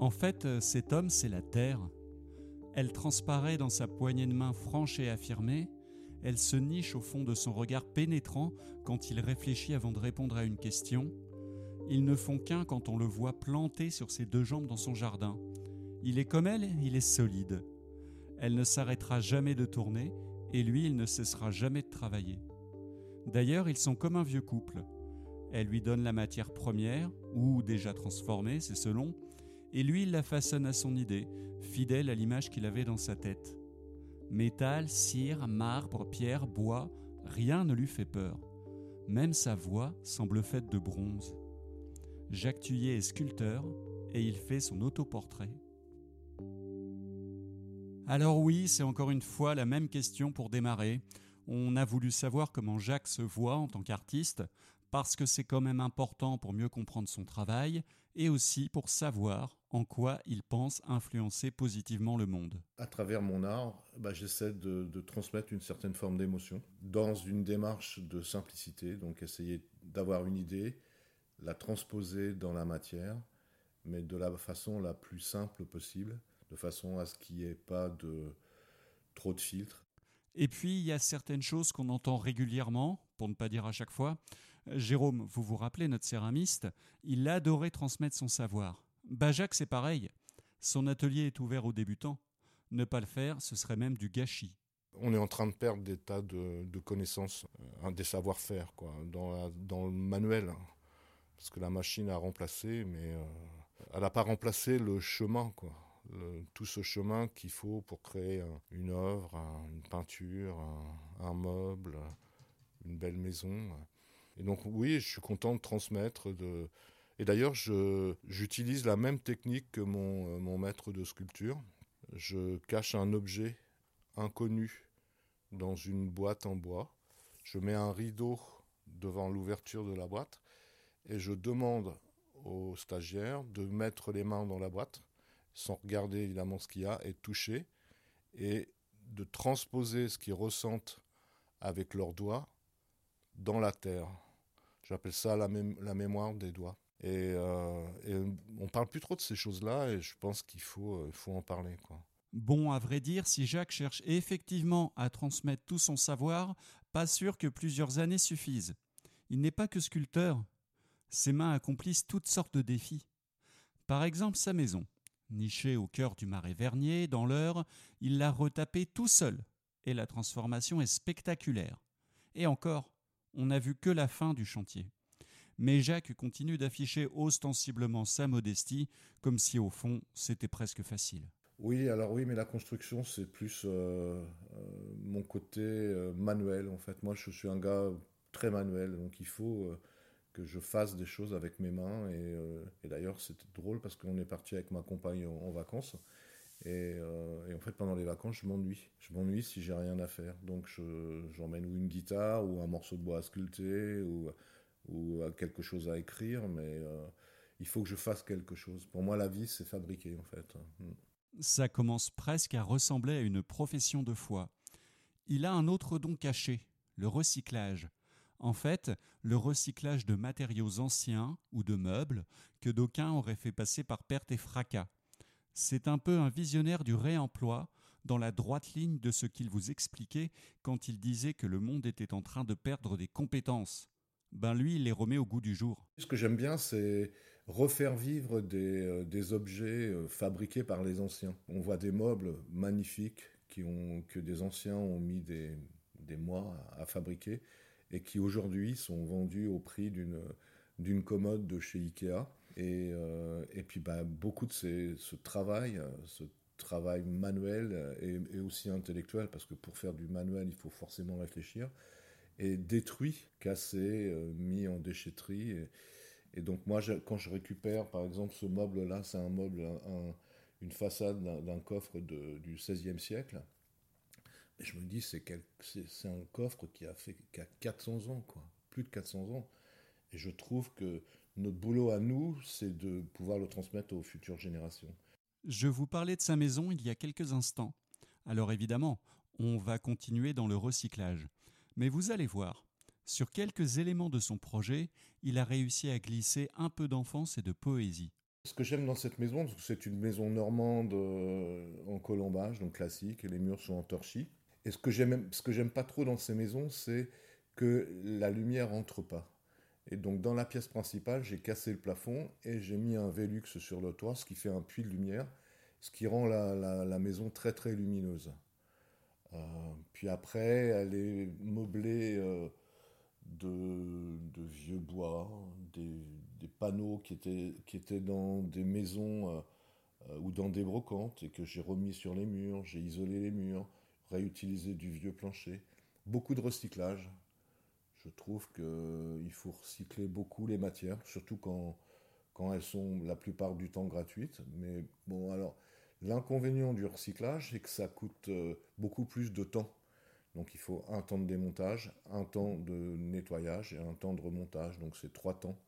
En fait, euh, cet homme, c'est la terre. Elle transparaît dans sa poignée de main franche et affirmée, elle se niche au fond de son regard pénétrant quand il réfléchit avant de répondre à une question. Ils ne font qu'un quand on le voit planté sur ses deux jambes dans son jardin. Il est comme elle, il est solide. Elle ne s'arrêtera jamais de tourner, et lui, il ne cessera jamais de travailler. D'ailleurs, ils sont comme un vieux couple. Elle lui donne la matière première, ou déjà transformée, c'est selon, et lui, il la façonne à son idée, fidèle à l'image qu'il avait dans sa tête. Métal, cire, marbre, pierre, bois, rien ne lui fait peur. Même sa voix semble faite de bronze. Jacques Thuillier est sculpteur et il fait son autoportrait. Alors oui, c'est encore une fois la même question pour démarrer. On a voulu savoir comment Jacques se voit en tant qu'artiste, parce que c'est quand même important pour mieux comprendre son travail, et aussi pour savoir en quoi il pense influencer positivement le monde. À travers mon art, bah, j'essaie de, de, transmettre une certaine forme d'émotion, dans une démarche de simplicité, donc essayer d'avoir une idée, la transposer dans la matière, mais de la façon la plus simple possible, de façon à ce qu'il n'y ait pas de trop de filtres. Et puis, il y a certaines choses qu'on entend régulièrement, pour ne pas dire à chaque fois. Jérôme, vous vous rappelez, notre céramiste, il adorait transmettre son savoir. Bajac, c'est pareil. Son atelier est ouvert aux débutants. Ne pas le faire, ce serait même du gâchis. On est en train de perdre des tas de, connaissances, euh, des savoir-faire, quoi, dans, le manuel. Parce que la machine a remplacé, mais euh, elle n'a pas remplacé le chemin, quoi tout ce chemin qu'il faut pour créer une œuvre, une peinture, un, meuble, une belle maison. Et donc oui, je suis content de transmettre. Et d'ailleurs, j'utilise la même technique que mon, mon maître de sculpture. Je cache un objet inconnu dans une boîte en bois. Je mets un rideau devant l'ouverture de la boîte et je demande aux stagiaires de mettre les mains dans la boîte sans regarder évidemment ce qu'il y a, et toucher, et de transposer ce qu'ils ressentent avec leurs doigts dans la terre. J'appelle ça la, mémoire des doigts. Et, euh, et on parle plus trop de ces choses-là, et je pense qu'il faut, euh, en parler. Bon, à vrai dire, si Jacques cherche effectivement à transmettre tout son savoir, pas sûr que plusieurs années suffisent. Il n'est pas que sculpteur. Ses mains accomplissent toutes sortes de défis. Par exemple, sa maison. Niché au cœur du marais Vernier, dans l'heure, il l'a retapé tout seul, et la transformation est spectaculaire. Et encore, on n'a vu que la fin du chantier. Mais Jacques continue d'afficher ostensiblement sa modestie, comme si au fond c'était presque facile. Oui, alors oui, mais la construction c'est plus euh, euh, mon côté euh, manuel en fait. Moi je suis un gars très manuel, donc il faut que je fasse des choses avec mes mains. Et, d'ailleurs, c'était drôle parce qu'on est parti avec ma compagne en, vacances. Euh, et, en fait, pendant les vacances, je m'ennuie. Je m'ennuie si j'ai rien à faire. Donc, j'emmène ou une guitare, ou un morceau de bois à sculpter, ou, ou quelque chose à écrire. Mais euh, il faut que je fasse quelque chose. Pour moi, la vie, c'est fabriquer, en fait. Ça commence presque à ressembler à une profession de foi. Il a un autre don caché, le recyclage. En fait, le recyclage de matériaux anciens ou de meubles que d'aucuns auraient fait passer par perte et fracas. C'est un peu un visionnaire du réemploi, dans la droite ligne de ce qu'il vous expliquait quand il disait que le monde était en train de perdre des compétences. Ben lui, il les remet au goût du jour. Ce que j'aime bien, c'est refaire vivre des, euh, objets euh, fabriqués par les anciens. On voit des meubles magnifiques que des anciens ont mis des, mois à fabriquer et qui aujourd'hui sont vendus au prix d'une commode de chez Ikea. Et, euh, et puis bah, beaucoup de ces, ce travail, ce travail manuel et, aussi intellectuel, parce que pour faire du manuel, il faut forcément réfléchir, est détruit, cassé, euh, mis en déchetterie. Et, donc moi, quand je récupère, par exemple, ce meuble-là, c'est un meuble, un, une façade d'un coffre de, du XVIe siècle. Et je me dis, c'est, un coffre qui a, fait, qui a 400 ans, quoi. Plus de 400 ans. Et je trouve que notre boulot à nous, c'est de pouvoir le transmettre aux futures générations. Je vous parlais de sa maison il y a quelques instants. Alors évidemment, on va continuer dans le recyclage. Mais vous allez voir, sur quelques éléments de son projet, il a réussi à glisser un peu d'enfance et de poésie. Ce que j'aime dans cette maison, c'est une maison normande en colombage, donc classique, et les murs sont en torchis. Et ce que j'aime, ce que j'aime pas trop dans ces maisons, c'est que la lumière entre pas. Et donc dans la pièce principale, j'ai cassé le plafond et j'ai mis un Velux sur le toit, ce qui fait un puits de lumière, ce qui rend la, maison très très lumineuse. Euh, puis après, elle est meublée euh, de, vieux bois, des, panneaux qui étaient, qui étaient dans des maisons euh, ou dans des brocantes et que j'ai remis sur les murs, j'ai isolé les murs, réutilisé du vieux plancher. Beaucoup de recyclage. Je trouve qu'il faut recycler beaucoup les matières, surtout quand, quand elles sont la plupart du temps gratuites. Mais bon, alors, l'inconvénient du recyclage, c'est que ça coûte euh, beaucoup plus de temps. Donc il faut un temps de démontage, un temps de nettoyage et un temps de remontage. Donc c'est trois temps.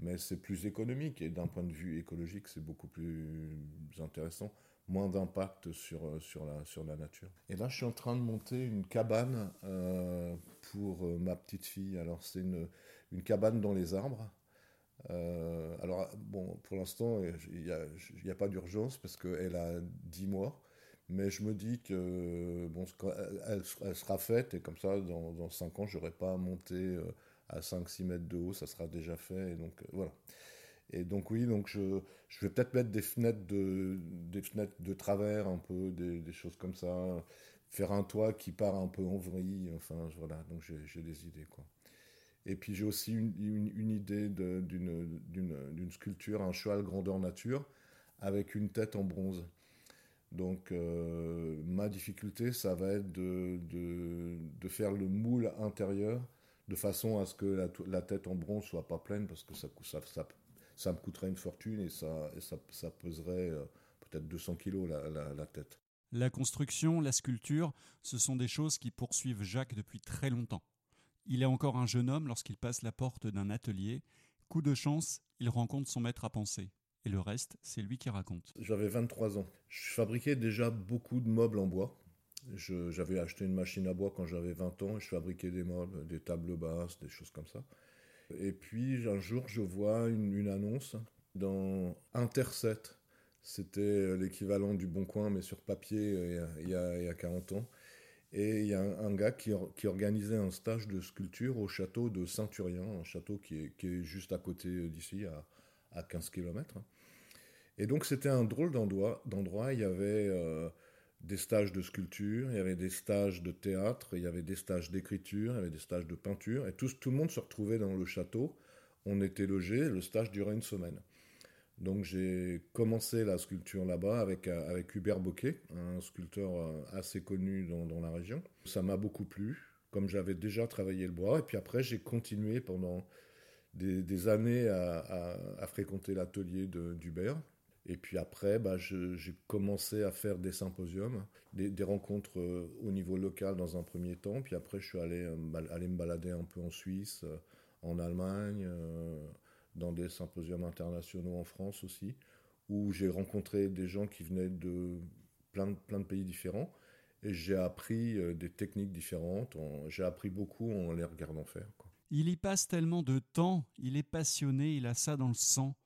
Mais c'est plus économique et d'un point de vue écologique, c'est beaucoup plus intéressant moins d'impact sur, euh, sur, la, sur la nature. Et là, je suis en train de monter une cabane euh, pour euh, ma petite fille. Alors, c'est une, une cabane dans les arbres. alors, bon, pour l'instant, il n'y a, pas d'urgence parce qu'elle a 10 mois. Mais je me dis que bon, elle, sera faite et comme ça, dans, dans 5 ans, je n'aurai pas à monter à 5-6 mètres de haut, ça sera déjà fait. Et donc, voilà. Et donc oui, donc je, je vais peut-être mettre des fenêtres de des fenêtres de travers un peu, des, choses comme ça, faire un toit qui part un peu en vrille. Enfin voilà, donc j'ai des idées quoi. Et puis j'ai aussi une, une, idée d'une sculpture, un cheval grandeur nature, avec une tête en bronze. Donc euh, ma difficulté, ça va être de, de, de, faire le moule intérieur de façon à ce que la, la, tête en bronze soit pas pleine, parce que ça, ça, ça ça me coûterait une fortune et ça, ça, peserait euh, peut-être 200 kilos la, tête. La construction, la sculpture, ce sont des choses qui poursuivent Jacques depuis très longtemps. Il est encore un jeune homme lorsqu'il passe la porte d'un atelier. Coup de chance, il rencontre son maître à penser. Et le reste, c'est lui qui raconte. J'avais 23 ans. Je fabriquais déjà beaucoup de meubles en bois. J'avais acheté une machine à bois quand j'avais 20 ans et je fabriquais des meubles, des tables basses, des choses comme ça. Et puis un jour, je vois une, annonce dans Interset. C'était l'équivalent du Bon Coin, mais sur papier euh, il y a, il y a 40 ans. Et il y a un, gars qui, organisait un stage de sculpture au château de Saint-Urien, un château qui est, juste à côté d'ici, à, à 15 km. Et donc c'était un drôle d'endroit. Il y avait euh, des stages de sculpture, il y avait des stages de théâtre, il y avait des stages d'écriture, il y avait des stages de peinture, et tout, le monde se retrouvait dans le château. On était logés, le stage durait une semaine. Donc j'ai commencé la sculpture là-bas avec, avec Hubert Boquet, un sculpteur euh, assez connu dans, la région. Ça m'a beaucoup plu, comme j'avais déjà travaillé le bois, et puis après j'ai continué pendant des, années à, à fréquenter l'atelier d'Hubert. Et puis après, bah, j'ai commencé à faire des symposiums, des, rencontres euh, au niveau local dans un premier temps. Puis après, je suis allé, euh, aller me balader un peu en Suisse, euh, en Allemagne, dans des symposiums internationaux en France aussi, où j'ai rencontré des gens qui venaient de plein plein de pays différents. Et j'ai appris des techniques différentes. J'ai appris beaucoup en les regardant faire. Il y passe tellement de temps, il est passionné, il a ça dans le sang.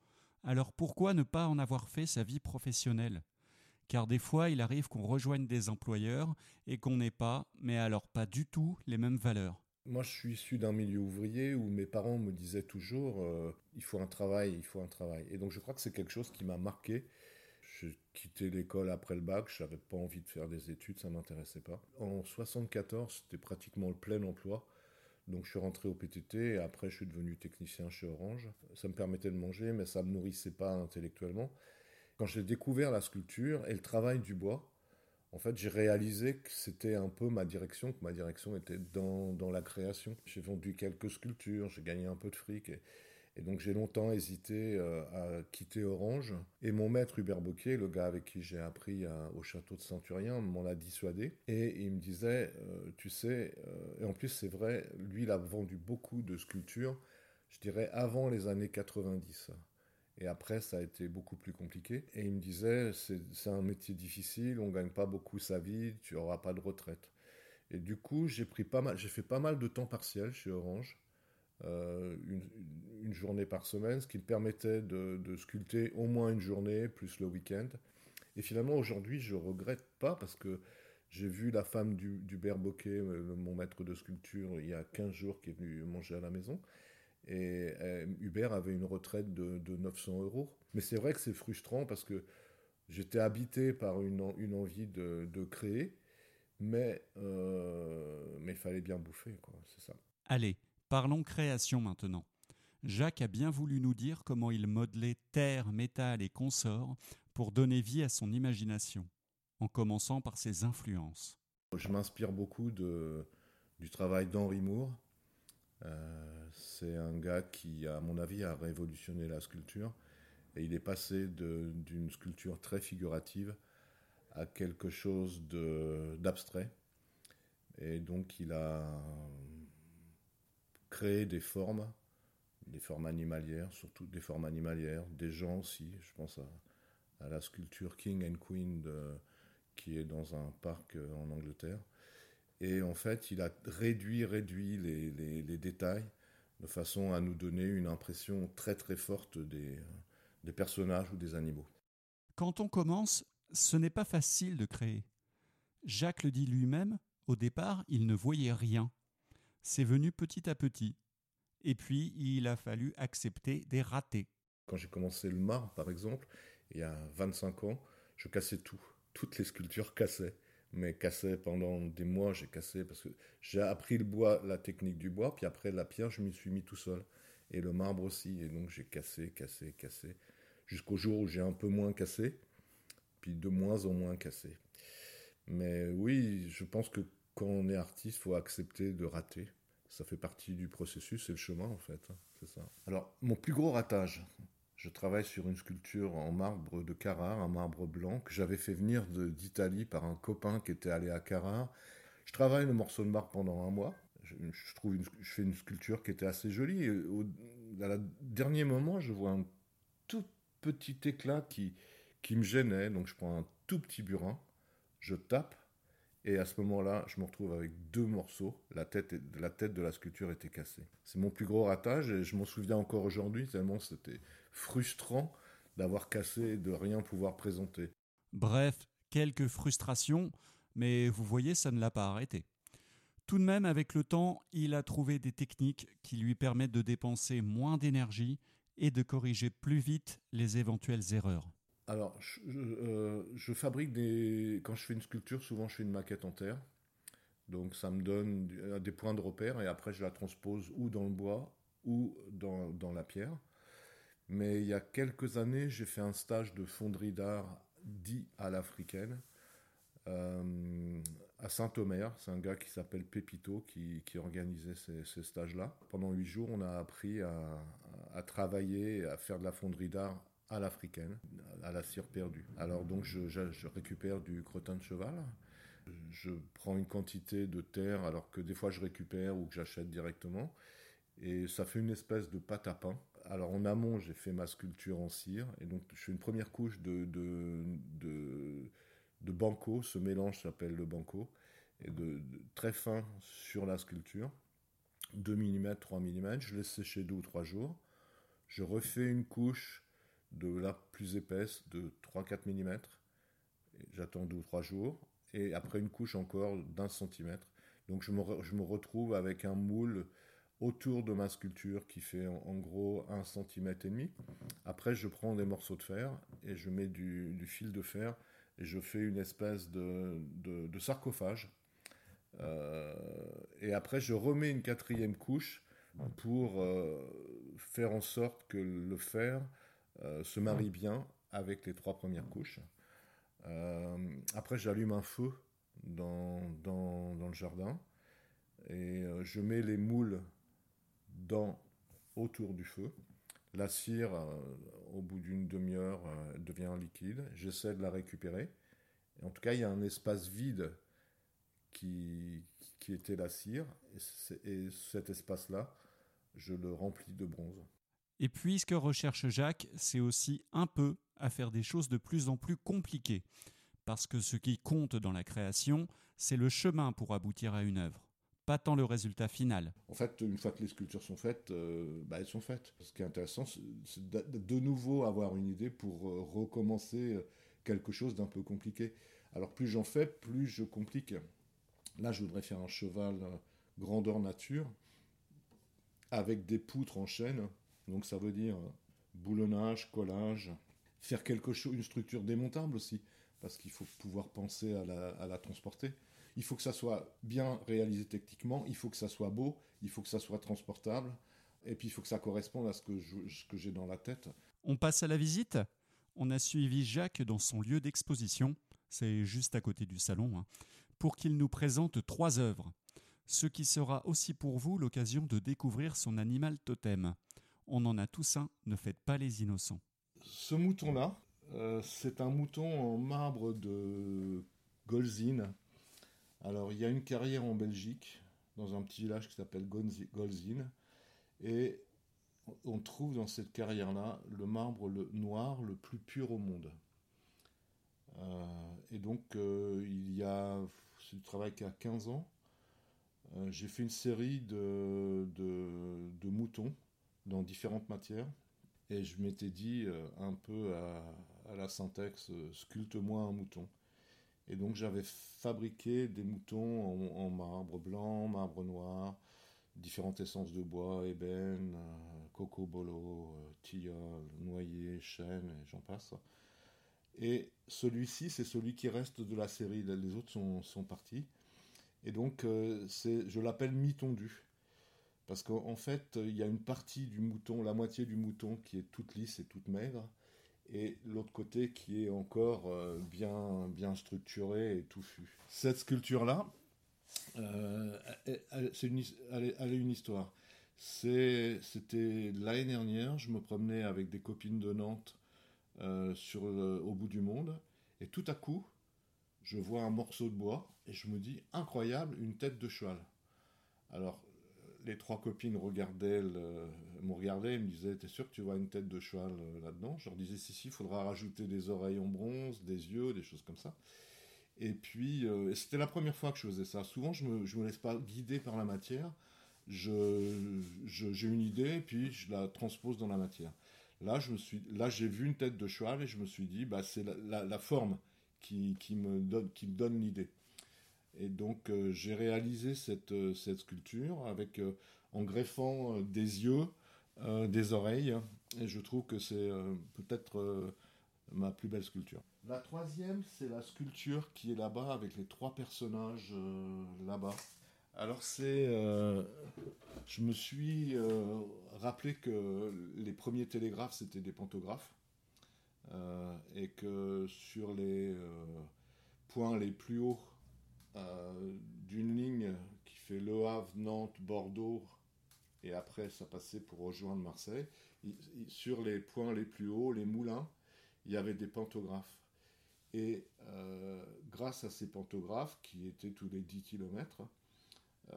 Alors pourquoi ne pas en avoir fait sa vie professionnelle? Car des fois, il arrive qu'on rejoigne des employeurs et qu'on n'ait pas, mais alors pas du tout, les mêmes valeurs. Moi, je suis issu d'un milieu ouvrier où mes parents me disaient toujours euh, il faut un travail, il faut un travail. Et donc, je crois que c'est quelque chose qui m'a marqué. J'ai quitté l'école après le bac, je n'avais pas envie de faire des études, ça m'intéressait pas. En 74, c'était pratiquement le plein emploi. Donc je suis rentré au PTT et après je suis devenu technicien chez Orange. Ça me permettait de manger, mais ça me nourrissait pas intellectuellement. Quand j'ai découvert la sculpture et le travail du bois, en fait, j'ai réalisé que c'était un peu ma direction, que ma direction était dans, dans la création. J'ai vendu quelques sculptures, j'ai gagné un peu de fric. Et donc j'ai longtemps hésité euh, à quitter Orange. Et mon maître Hubert Boquet, le gars avec qui j'ai appris au château de Centurien, m'en a dissuadé. Et il me disait, euh, tu sais, euh, et en plus c'est vrai, lui il a vendu beaucoup de sculptures, je dirais avant les années 90. Et après, ça a été beaucoup plus compliqué. Et il me disait, c'est un métier difficile, on gagne pas beaucoup sa vie, tu auras pas de retraite. Et du coup, j'ai pris pas mal, j'ai fait pas mal de temps partiel chez Orange. Une, journée par semaine, ce qui me permettait de, sculpter au moins une journée, plus le week-end. Et finalement, aujourd'hui, je regrette pas parce que j'ai vu la femme d'Hubert Boquet, mon maître de sculpture, il y a 15 jours, qui est venu manger à la maison. Et Hubert avait une retraite de, 900 euros. Mais c'est vrai que c'est frustrant parce que j'étais habité par une, envie de, créer, mais euh, mais il fallait bien bouffer, quoi. C'est ça. Allez, parlons création maintenant. Jacques a bien voulu nous dire comment il modelait terre, métal et consorts pour donner vie à son imagination, en commençant par ses influences. Je m'inspire beaucoup de, du travail d'Henri Moore. Euh, c'est un gars qui, à mon avis, a révolutionné la sculpture. Et il est passé d'une sculpture très figurative à quelque chose d'abstrait. Et donc il a créé des formes des formes animalières, surtout des formes animalières, des gens aussi. Je pense à, la sculpture King and Queen qui est dans un parc euh, en Angleterre. Et en fait, il a réduit, réduit les, détails de façon à nous donner une impression très très forte des personnages ou des animaux. Quand on commence, ce n'est pas facile de créer. Jacques le dit lui-même, au départ, il ne voyait rien. C'est venu petit à petit. Et puis, il a fallu accepter des ratés. Quand j'ai commencé le marbre, par exemple, il y a 25 ans, je cassais tout. Toutes les sculptures cassaient. Mais cassaient pendant des mois, j'ai cassé parce que j'ai appris le bois, la technique du bois, puis après la pierre, je m'y suis mis tout seul. Et le marbre aussi. Et donc j'ai cassé, cassé, cassé. Jusqu'au jour où j'ai un peu moins cassé, puis de moins en moins cassé. Mais oui, je pense que quand on est artiste, faut accepter de rater ça fait partie du processus, c'est le chemin en fait. Hein, c'est ça. Alors, mon plus gros ratage, je travaille sur une sculpture en marbre de Carrare, un marbre blanc que j'avais fait venir d'Italie par un copain qui était allé à Carrare. Je travaille le morceau de marbre pendant un mois. Je, trouve je fais une sculpture qui était assez jolie. Et au à dernier moment, je vois un tout petit éclat qui, qui me gênait. Donc je prends un tout petit burin, je tape et à ce moment-là, je me retrouve avec deux morceaux. La tête, de la sculpture était cassée. C'est mon plus gros ratage et je m'en souviens encore aujourd'hui tellement c'était frustrant d'avoir cassé et de rien pouvoir présenter. Bref, quelques frustrations, mais vous voyez, ça ne l'a pas arrêté. Tout de même, avec le temps, il a trouvé des techniques qui lui permettent de dépenser moins d'énergie et de corriger plus vite les éventuelles erreurs. Alors, euh, je, fabrique des. Quand je fais une sculpture, souvent je fais une maquette en terre. Donc, ça me donne euh, des points de repère et après, je la transpose ou dans le bois ou dans, la pierre. Mais il y a quelques années, j'ai fait un stage de fonderie d'art dit à l'africaine euh, à Saint-Omer. C'est un gars qui s'appelle Pépito qui, organisait ces, stages-là. Pendant huit jours, on a appris à, à travailler, à faire de la fonderie d'art à l'africaine, à la cire perdue. Alors donc je, récupère du crottin de cheval, je prends une quantité de terre alors que des fois je récupère ou que j'achète directement. Et ça fait une espèce de pâte à pain. Alors en amont j'ai fait ma sculpture en cire. Et donc je fais une première couche de, de, de, banco, ce mélange s'appelle le banco, et de, très fin sur la sculpture, 2 mm, 3 mm, je laisse sécher 2 ou 3 jours, je refais une couche de la plus épaisse de 3-4 mm. J'attends 2 ou 3 jours. Et après une couche encore d'un centimètre. Donc je me, je me, retrouve avec un moule autour de ma sculpture qui fait en, gros 1 cm et demi. Après je prends des morceaux de fer et je mets du, fil de fer et je fais une espèce de, de, sarcophage. Euh, et après je remets une quatrième couche pour euh, faire en sorte que le fer se marie bien avec les trois premières couches. Euh, après, j'allume un feu dans, dans, dans, le jardin et euh, je mets les moules dans, autour du feu. La cire, au bout d'une demi-heure, devient liquide. J'essaie de la récupérer. en tout cas, il y a un espace vide qui, qui était la cire. et cet espace-là, je le remplis de bronze. Et puis ce que recherche Jacques, c'est aussi un peu à faire des choses de plus en plus compliquées. Parce que ce qui compte dans la création, c'est le chemin pour aboutir à une œuvre, pas tant le résultat final. En fait, une fois que les sculptures sont faites, euh, bah, elles sont faites. Ce qui est intéressant, c'est de nouveau avoir une idée pour euh, recommencer euh, quelque chose d'un peu compliqué. Alors plus j'en fais, plus je complique. Là, je voudrais faire un cheval grandeur nature avec des poutres en chaîne. Donc ça veut dire boulonnage, collage, faire quelque chose, une structure démontable aussi, parce qu'il faut pouvoir penser à la transporter. Il faut que ça soit bien réalisé techniquement, il faut que ça soit beau, il faut que ça soit transportable, et puis il faut que ça corresponde à ce que, j'ai dans la tête. On passe à la visite On a suivi Jacques dans son lieu d'exposition, c'est juste à côté du salon, hein, pour qu'il nous présente trois œuvres, ce qui sera aussi pour vous l'occasion de découvrir son animal totem. On en a tous un, ne faites pas les innocents. Ce mouton-là, euh, c'est un mouton en marbre de Golzine, alors, il y a une carrière en Belgique, dans un petit village qui s'appelle Golzin, et on trouve dans cette carrière-là le marbre noir le plus pur au monde. Euh, et donc, euh, il y a, c'est du travail qui a 15 ans, j'ai fait une série de, de, moutons dans différentes matières. Et je m'étais dit un peu à, la syntaxe, sculpte-moi un mouton. Et donc j'avais fabriqué des moutons en, marbre blanc, marbre noir, différentes essences de bois, ébène, euh, coco bolo, euh, tilleul, noyer, chêne, et j'en passe. Et celui-ci, c'est celui qui reste de la série. Les autres sont, sont partis. Et donc, euh, je l'appelle mi-tondu. Parce qu'en fait, il y a une partie du mouton, la moitié du mouton qui est toute lisse et toute maigre et l'autre côté qui est encore euh, bien, bien structuré et touffu. Cette sculpture-là, euh, elle, une, une histoire. C'était l'année dernière, je me promenais avec des copines de Nantes euh, sur au bout du monde, et tout à coup, je vois un morceau de bois, et je me dis, incroyable, une tête de cheval. Alors, les trois copines regardaient, me regardaient et me disaient T'es sûr que tu vois une tête de cheval euh, là-dedans? Je leur disais Si, si, il faudra rajouter des oreilles en bronze, des yeux, des choses comme ça. Et puis, euh, c'était la première fois que je faisais ça. Souvent, je me, je me laisse pas guider par la matière. Je, j'ai une idée, puis je la transpose dans la matière. Là, je me suis, là, j'ai vu une tête de cheval et je me suis dit, bah, c'est la, la, forme qui, qui, me donne, qui me donne l'idée. Et donc euh, j'ai réalisé cette, euh, cette, sculpture avec, euh, en greffant des yeux, des oreilles, et je trouve que c'est peut-être ma plus belle sculpture. La troisième, c'est la sculpture qui est là-bas avec les trois personnages là-bas. Alors c'est, je me suis rappelé que les premiers télégraphes c'était des pantographes et que sur les points les plus hauts euh, d'une ligne qui fait Le Havre, Nantes, Bordeaux, et après ça passait pour rejoindre Marseille. sur les points les plus hauts, les moulins, il y avait des pantographes. Et euh, grâce à ces pantographes, qui étaient tous les 10 km, euh,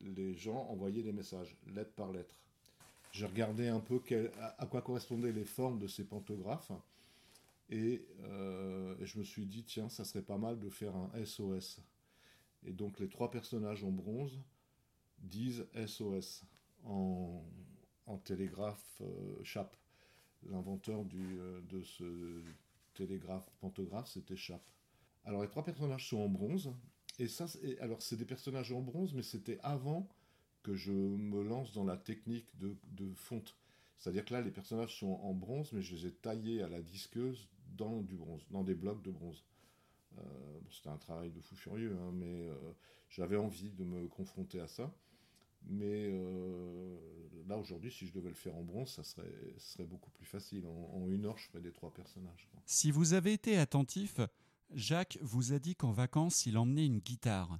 les gens envoyaient des messages, lettre par lettre. J'ai regardé un peu à, quoi correspondaient les formes de ces pantographes, et, et, je me suis dit, tiens, ça serait pas mal de faire un SOS. Et donc les trois personnages en bronze disent SOS en, télégraphe euh, Chape. L'inventeur euh, de ce télégraphe pantographe, c'était Chape. Alors les trois personnages sont en bronze. Et ça, alors c'est des personnages en bronze, mais c'était avant que je me lance dans la technique de, de fonte. C'est-à-dire que là, les personnages sont en bronze, mais je les ai taillés à la disqueuse dans du bronze, dans des blocs de bronze. Euh, c'était un travail de fou furieux, hein, mais euh, j'avais envie de me confronter à ça. Mais euh, là, aujourd'hui, si je devais le faire en bronze, ça serait, beaucoup plus facile. En, une heure, je ferais des trois personnages. Si vous avez été attentif, Jacques vous a dit qu'en vacances, il emmenait une guitare.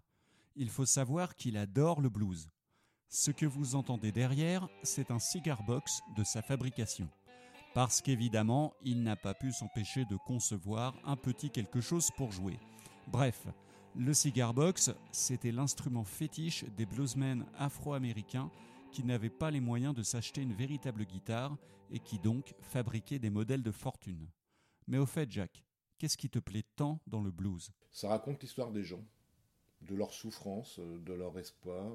Il faut savoir qu'il adore le blues. Ce que vous entendez derrière, c'est un cigar box de sa fabrication parce qu'évidemment, il n'a pas pu s'empêcher de concevoir un petit quelque chose pour jouer. Bref, le cigar box, c'était l'instrument fétiche des bluesmen afro-américains qui n'avaient pas les moyens de s'acheter une véritable guitare et qui donc fabriquaient des modèles de fortune. Mais au fait, Jack, qu'est-ce qui te plaît tant dans le blues? Ça raconte l'histoire des gens. de leur souffrance, de leur espoir,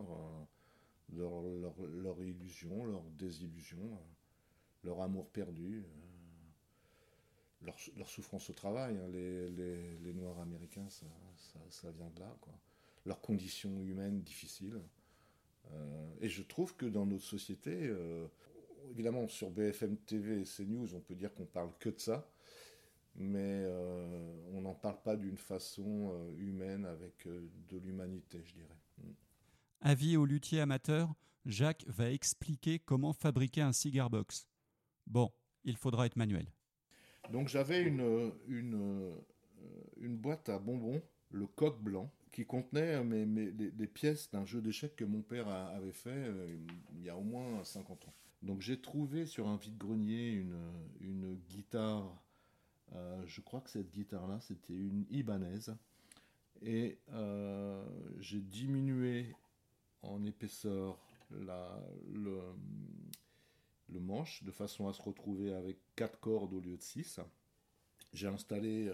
de leur, illusion, leur désillusion, leur amour perdu, leur, souffrance au travail. Hein. Les, Noirs américains, ça, vient de là. Quoi. Leurs conditions humaines difficiles. et je trouve que dans notre société, évidemment, sur BFM TV et CNews, on peut dire qu'on parle que de ça, mais euh, on n'en parle pas d'une façon euh, humaine avec euh, de l'humanité, je dirais. Avis au luthier amateur, Jacques va expliquer comment fabriquer un cigar box. Bon, il faudra être manuel. Donc j'avais une, une, une, boîte à bonbons, le coq blanc, qui contenait mes, mes, les, pièces d'un jeu d'échecs que mon père avait fait il y a au moins 50 ans. Donc j'ai trouvé sur un vide-grenier une, une, guitare, euh, je crois que cette guitare-là c'était une Ibanez, et euh, j'ai diminué en épaisseur la, le, le, manche de façon à se retrouver avec 4 cordes au lieu de 6. J'ai installé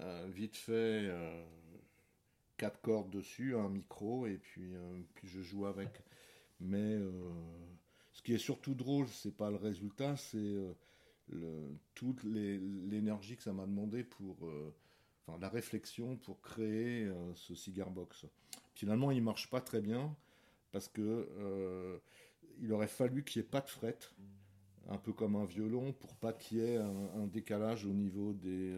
euh, vite fait 4 cordes dessus, un micro, et puis, puis je joue avec. Mais ce qui est surtout drôle, c'est pas le résultat, c'est euh, toute l'énergie que ça m'a demandé pour, euh, enfin la réflexion pour créer euh, ce cigar box. Finalement, il marche pas très bien parce que il aurait fallu qu'il n'y ait pas de fret, un peu comme un violon, pour pas qu'il y ait un, décalage au niveau des.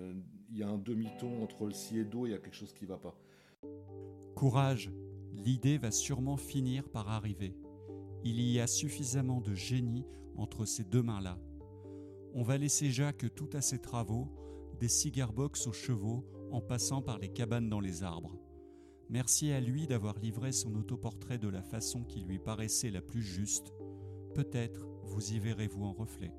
il y a un demi-ton entre le si et do, il y a quelque chose qui va pas. Courage, l'idée va sûrement finir par arriver. Il y a suffisamment de génie entre ces deux mains-là. On va laisser Jacques tout à ses travaux, des cigar box aux chevaux en passant par les cabanes dans les arbres. Merci à lui d'avoir livré son autoportrait de la façon qui lui paraissait la plus juste. Peut-être vous y verrez-vous en reflet.